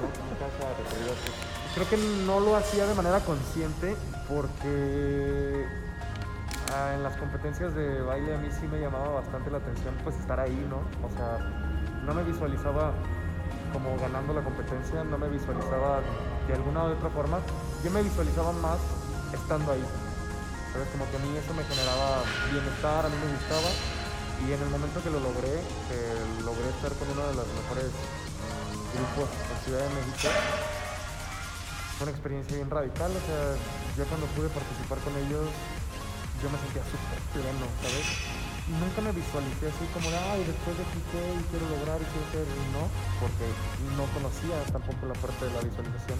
Nunca se ha referido a eso. Creo que no lo hacía de manera consciente porque ah, en las competencias de baile a mí sí me llamaba bastante la atención pues estar ahí, ¿no? O sea, no me visualizaba como ganando la competencia, no me visualizaba de alguna u otra forma, yo me visualizaba más estando ahí. ¿Sabes? Como que a mí eso me generaba bienestar, a mí me gustaba y en el momento que lo logré, logré estar con uno de los mejores grupos en Ciudad de México, fue una experiencia bien radical, o sea, yo cuando pude participar con ellos, yo me sentía súper pleno, ¿sabes? Y nunca me visualicé así como de, ay, después de aquí qué, y quiero lograr y quiero ser, no, porque no conocía tampoco la parte de la visualización.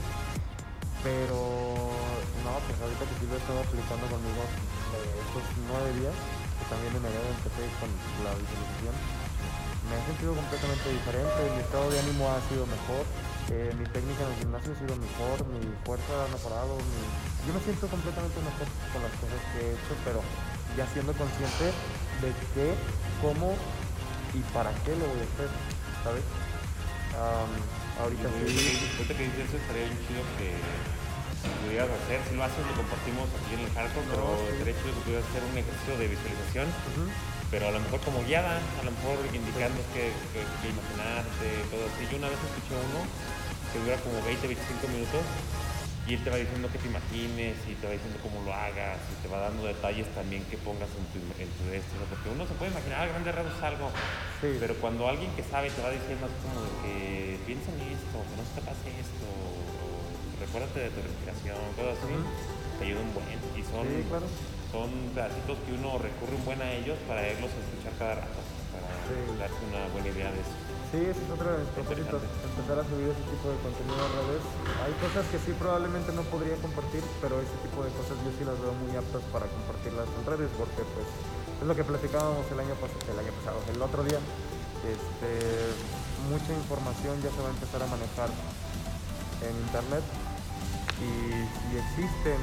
Pero, no, pues ahorita que sí lo he estado aplicando conmigo eh, estos nueve días, que también en enero empecé con la visualización, me he sentido completamente diferente, mi estado de ánimo ha sido mejor, eh, mi técnica en el gimnasio ha sido mejor, mi fuerza ha mejorado, mi... yo me siento completamente mejor con las cosas que he hecho, pero ya siendo consciente de qué, cómo y para qué lo voy a hacer, ¿sabes? Am, ahorita Y, sí. Ahorita que dices eso, estaría bien chido que pudieras hacer, si lo haces lo compartimos aquí en el hardcore, pero sí. estaría chido que pudieras hacer un ejercicio de visualización. Pero a lo mejor como guiada, a lo mejor indicando qué que, que imaginarte, todo así. Yo una vez escuché uno que dura como 20, 25 minutos y él te va diciendo que te imagines y te va diciendo cómo lo hagas y te va dando detalles también que pongas en tu, en tu esto, ¿no? porque uno se puede imaginar a grandes rasgos algo, Sí. pero cuando alguien que sabe te va diciendo así como de que piensa en esto, que no se te pase esto, o recuérdate de tu respiración, cosas así, te ayuda un buen y son, Sí, claro. Son pedacitos que uno recurre un buen a ellos para irlos a escuchar cada rato, para Sí. darse una buena idea de eso. Sí, ese es otro de mis propósitos, empezar a subir ese tipo de contenido a redes. Hay cosas que sí probablemente no podría compartir, pero ese tipo de cosas yo sí las veo muy aptas para compartirlas en redes, porque pues es lo que platicábamos el año, pas- el año pasado, el otro día. Este, mucha información ya se va a empezar a manejar en internet y si existen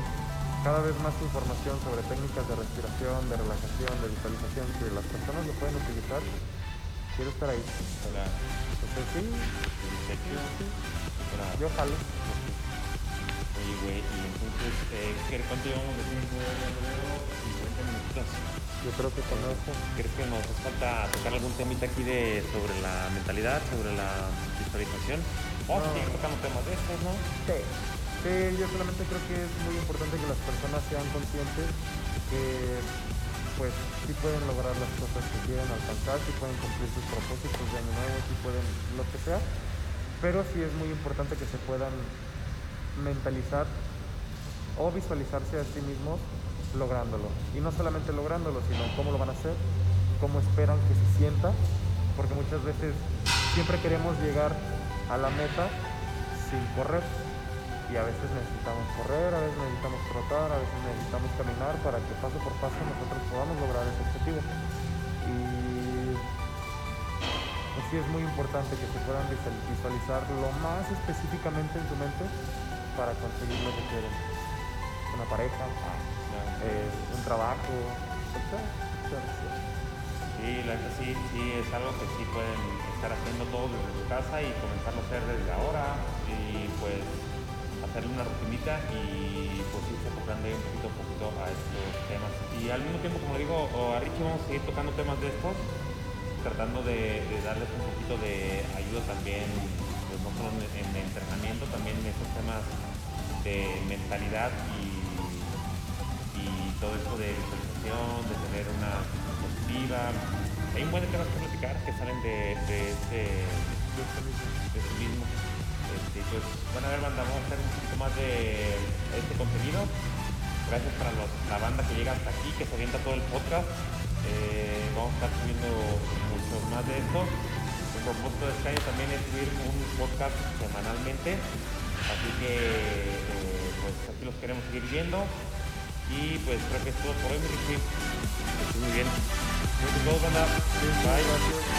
cada vez más información sobre técnicas de respiración, de relajación, de visualización, que las personas lo pueden utilizar, quiero estar ahí. Para, Entonces sí, yo jalo. Oye, güey, y entonces, eh, ¿qué- ¿cuánto llevamos de tiempo? Ya lo veo, 50 minutos. Yo creo que con eso. ¿Crees que nos hace falta tocar algún temita aquí de, sobre la mentalidad, sobre la visualización? O No. tocando temas de estos, ¿no? Sí. Sí, yo solamente creo que es muy importante que las personas sean conscientes que pues sí pueden lograr las cosas que quieren alcanzar, sí pueden cumplir sus propósitos de año nuevo, sí pueden lo que sea, pero sí es muy importante que se puedan mentalizar o visualizarse a sí mismos lográndolo. Y no solamente lográndolo, sino cómo lo van a hacer, cómo esperan que se sienta, porque muchas veces siempre queremos llegar a la meta sin correr. Y a veces necesitamos correr, a veces necesitamos trotar, a veces necesitamos caminar para que paso por paso nosotros podamos lograr ese objetivo. Y pues sí es muy importante que se puedan visual- visualizar lo más específicamente en su mente para conseguir lo que quieren. Una pareja, eh, un trabajo, sea. Sí, la neta sí, sí, es algo que sí pueden estar haciendo todos desde su casa y comenzarlo a hacer desde ahora y pues hacerle una rutinita y pues irse ahí un poquito a poquito a estos temas. Y al mismo tiempo, como digo, a Richie vamos a seguir tocando temas de estos, tratando de, darles un poquito de ayuda también, pues no solo en, en entrenamiento, también en estos temas de mentalidad y, y todo esto de visualización, de tener una positiva. Hay un buen de temas que platicar que salen de, de este pues, bueno, a ver, banda, vamos a hacer un poquito más de este contenido. Gracias para los- la banda que llega hasta aquí, que se avienta todo el podcast. Eh, vamos a estar subiendo muchos más de esto. El propósito de este año también es subir un podcast semanalmente. Así que, eh, pues, aquí los queremos seguir viendo. Y pues creo que es todo por hoy, muy bien. Gracias, banda. Bye.